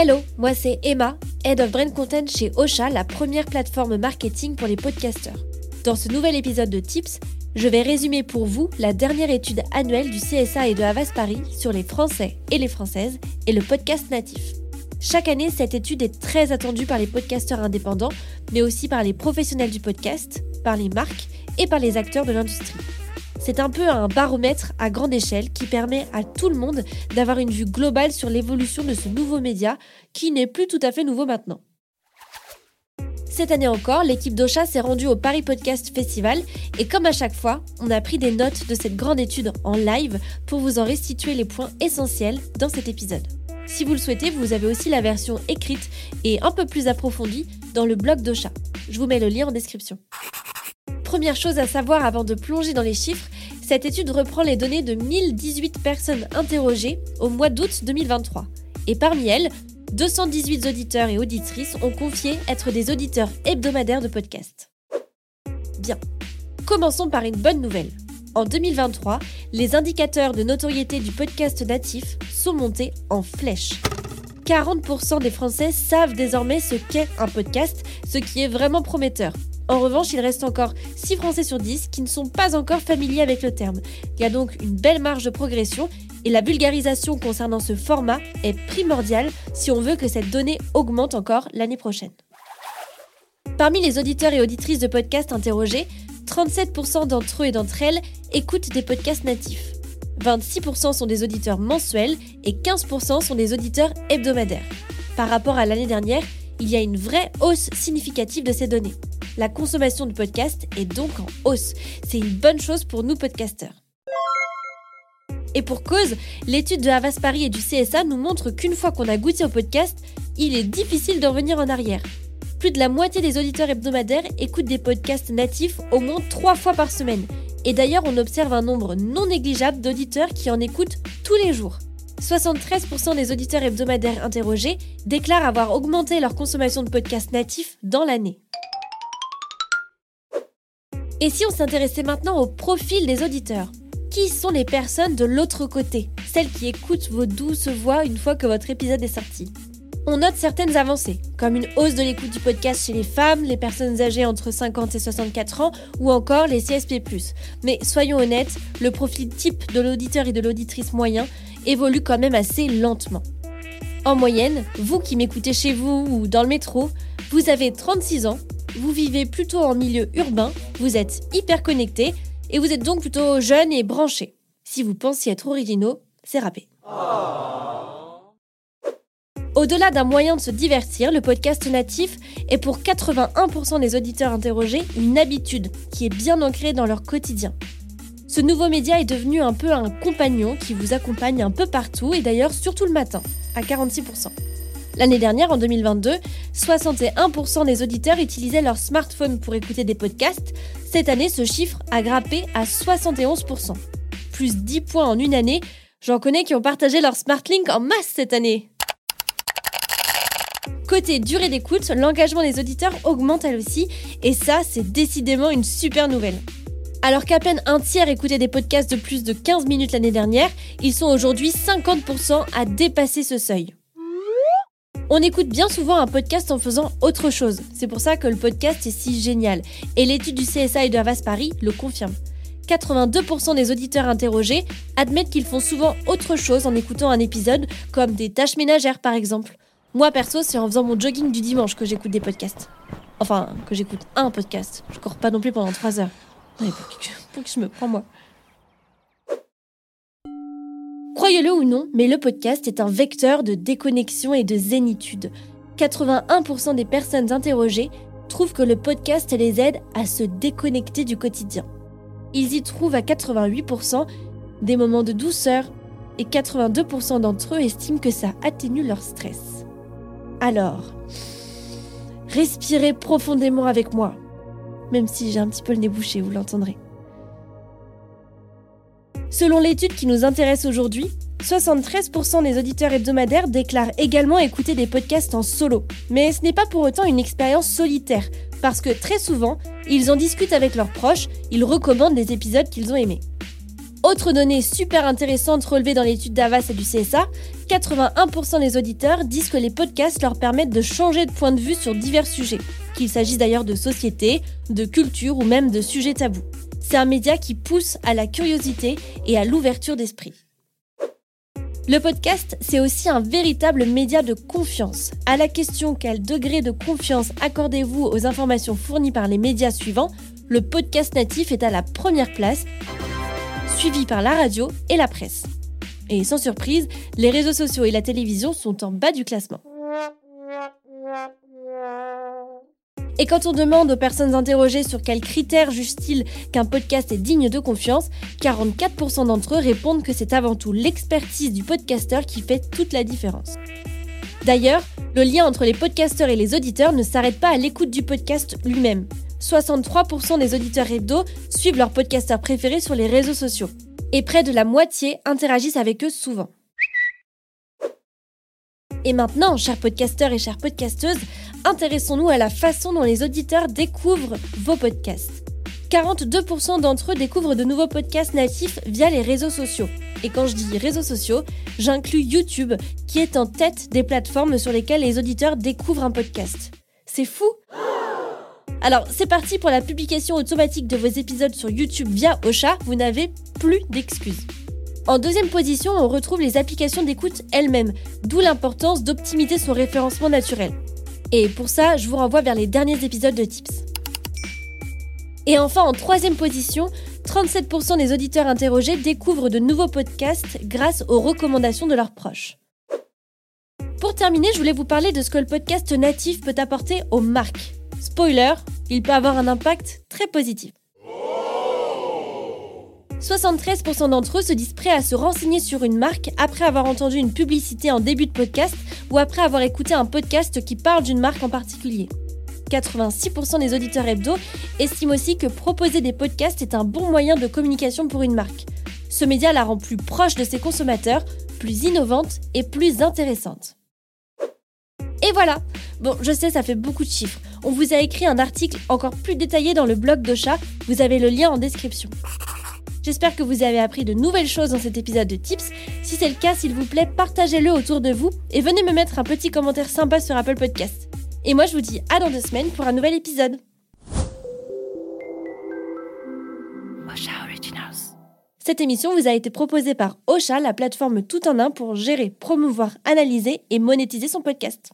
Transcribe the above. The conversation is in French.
Hello, moi c'est Emma, Head of Brand Content chez Ocha, la première plateforme marketing pour les podcasteurs. Dans ce nouvel épisode de Tips, je vais résumer pour vous la dernière étude annuelle du CSA et de Havas Paris sur les Français et les Françaises et le podcast natif. Chaque année, cette étude est très attendue par les podcasteurs indépendants, mais aussi par les professionnels du podcast, par les marques et par les acteurs de l'industrie. C'est un peu un baromètre à grande échelle qui permet à tout le monde d'avoir une vue globale sur l'évolution de ce nouveau média qui n'est plus tout à fait nouveau maintenant. Cette année encore, l'équipe d'Ocha s'est rendue au Paris Podcast Festival et comme à chaque fois, on a pris des notes de cette grande étude en live pour vous en restituer les points essentiels dans cet épisode. Si vous le souhaitez, vous avez aussi la version écrite et un peu plus approfondie dans le blog d'Ocha. Je vous mets le lien en description. Première chose à savoir avant de plonger dans les chiffres, cette étude reprend les données de 1018 personnes interrogées au mois d'août 2023. Et parmi elles, 218 auditeurs et auditrices ont confié être des auditeurs hebdomadaires de podcast. Bien, commençons par une bonne nouvelle. En 2023, les indicateurs de notoriété du podcast natif sont montés en flèche. 40% des Français savent désormais ce qu'est un podcast, ce qui est vraiment prometteur. En revanche, il reste encore 6 Français sur 10 qui ne sont pas encore familiers avec le terme. Il y a donc une belle marge de progression et la vulgarisation concernant ce format est primordiale si on veut que cette donnée augmente encore l'année prochaine. Parmi les auditeurs et auditrices de podcasts interrogés, 37% d'entre eux et d'entre elles écoutent des podcasts natifs. 26% sont des auditeurs mensuels et 15% sont des auditeurs hebdomadaires. Par rapport à l'année dernière, il y a une vraie hausse significative de ces données. La consommation de podcasts est donc en hausse. C'est une bonne chose pour nous podcasteurs. Et pour cause, l'étude de Havas Paris et du CSA nous montre qu'une fois qu'on a goûté au podcast, il est difficile de revenir en arrière. Plus de la moitié des auditeurs hebdomadaires écoutent des podcasts natifs au moins trois fois par semaine. Et d'ailleurs, on observe un nombre non négligeable d'auditeurs qui en écoutent tous les jours. 73% des auditeurs hebdomadaires interrogés déclarent avoir augmenté leur consommation de podcasts natifs dans l'année. Et si on s'intéressait maintenant au profil des auditeurs Qui sont les personnes de l'autre côté Celles qui écoutent vos douces voix une fois que votre épisode est sorti? On note certaines avancées, comme une hausse de l'écoute du podcast chez les femmes, les personnes âgées entre 50 et 64 ans ou encore les CSP. Mais soyons honnêtes, le profil type de l'auditeur et de l'auditrice moyen évolue quand même assez lentement. En moyenne, vous qui m'écoutez chez vous ou dans le métro, vous avez 36 ans vous vivez plutôt en milieu urbain, vous êtes hyper connecté et vous êtes donc plutôt jeune et branché. Si vous pensiez être originaux, c'est râpé. Au-delà d'un moyen de se divertir, le podcast natif est pour 81% des auditeurs interrogés une habitude qui est bien ancrée dans leur quotidien. Ce nouveau média est devenu un peu un compagnon qui vous accompagne un peu partout et d'ailleurs surtout le matin, à 46%. L'année dernière, en 2022, 61% des auditeurs utilisaient leur smartphone pour écouter des podcasts. Cette année, ce chiffre a grappé à 71%. Plus 10 points en une année. J'en connais qui ont partagé leur SmartLink en masse cette année. Côté durée d'écoute, l'engagement des auditeurs augmente elle aussi, et ça, c'est décidément une super nouvelle. Alors qu'à peine un tiers écoutait des podcasts de plus de 15 minutes l'année dernière, ils sont aujourd'hui 50% à dépasser ce seuil. On écoute bien souvent un podcast en faisant autre chose. C'est pour ça que le podcast est si génial. Et l'étude du CSA et de Havas Paris le confirme. 82% des auditeurs interrogés admettent qu'ils font souvent autre chose en écoutant un épisode, comme des tâches ménagères par exemple. Moi perso, c'est en faisant mon jogging du dimanche que j'écoute des podcasts. Enfin, que j'écoute un podcast. Je cours pas non plus pendant 3 heures. Pour, que, je me prends moi. Croyez-le ou non, mais le podcast est un vecteur de déconnexion et de zénitude. 81% des personnes interrogées trouvent que le podcast les aide à se déconnecter du quotidien. Ils y trouvent à 88% des moments de douceur et 82% d'entre eux estiment que ça atténue leur stress. Alors, respirez profondément avec moi, même si j'ai un petit peu le nez vous l'entendrez. Selon l'étude qui nous intéresse aujourd'hui, 73% des auditeurs hebdomadaires déclarent également écouter des podcasts en solo. Mais ce n'est pas pour autant une expérience solitaire, parce que très souvent, ils en discutent avec leurs proches, ils recommandent les épisodes qu'ils ont aimés. Autre donnée super intéressante relevée dans l'étude d'Avas et du CSA, 81% des auditeurs disent que les podcasts leur permettent de changer de point de vue sur divers sujets, qu'il s'agisse d'ailleurs de société, de culture ou même de sujets tabous. C'est un média qui pousse à la curiosité et à l'ouverture d'esprit. Le podcast, c'est aussi un véritable média de confiance. À la question quel degré de confiance accordez-vous aux informations fournies par les médias suivants, le podcast natif est à la première place suivi par la radio et la presse. Et sans surprise, les réseaux sociaux et la télévision sont en bas du classement. Et quand on demande aux personnes interrogées sur quels critères jugent-ils qu'un podcast est digne de confiance, 44% d'entre eux répondent que c'est avant tout l'expertise du podcasteur qui fait toute la différence. D'ailleurs, le lien entre les podcasteurs et les auditeurs ne s'arrête pas à l'écoute du podcast lui-même. 63% des auditeurs hebdo suivent leur podcasteur préféré sur les réseaux sociaux. Et près de la moitié interagissent avec eux souvent. Et maintenant, chers podcasteurs et chères podcasteuses, intéressons-nous à la façon dont les auditeurs découvrent vos podcasts. 42% d'entre eux découvrent de nouveaux podcasts natifs via les réseaux sociaux. Et quand je dis réseaux sociaux, j'inclus YouTube, qui est en tête des plateformes sur lesquelles les auditeurs découvrent un podcast. C'est fou alors, c'est parti pour la publication automatique de vos épisodes sur YouTube via Ocha, vous n'avez plus d'excuses. En deuxième position, on retrouve les applications d'écoute elles-mêmes, d'où l'importance d'optimiser son référencement naturel. Et pour ça, je vous renvoie vers les derniers épisodes de Tips. Et enfin, en troisième position, 37% des auditeurs interrogés découvrent de nouveaux podcasts grâce aux recommandations de leurs proches. Pour terminer, je voulais vous parler de ce que le podcast natif peut apporter aux marques. Spoiler, il peut avoir un impact très positif. 73% d'entre eux se disent prêts à se renseigner sur une marque après avoir entendu une publicité en début de podcast ou après avoir écouté un podcast qui parle d'une marque en particulier. 86% des auditeurs hebdo estiment aussi que proposer des podcasts est un bon moyen de communication pour une marque. Ce média la rend plus proche de ses consommateurs, plus innovante et plus intéressante. Et voilà Bon, je sais, ça fait beaucoup de chiffres. On vous a écrit un article encore plus détaillé dans le blog de chat, vous avez le lien en description. J'espère que vous avez appris de nouvelles choses dans cet épisode de Tips. Si c'est le cas, s'il vous plaît, partagez-le autour de vous et venez me mettre un petit commentaire sympa sur Apple Podcast. Et moi, je vous dis à dans deux semaines pour un nouvel épisode. Cette émission vous a été proposée par Ocha, la plateforme tout en un pour gérer, promouvoir, analyser et monétiser son podcast.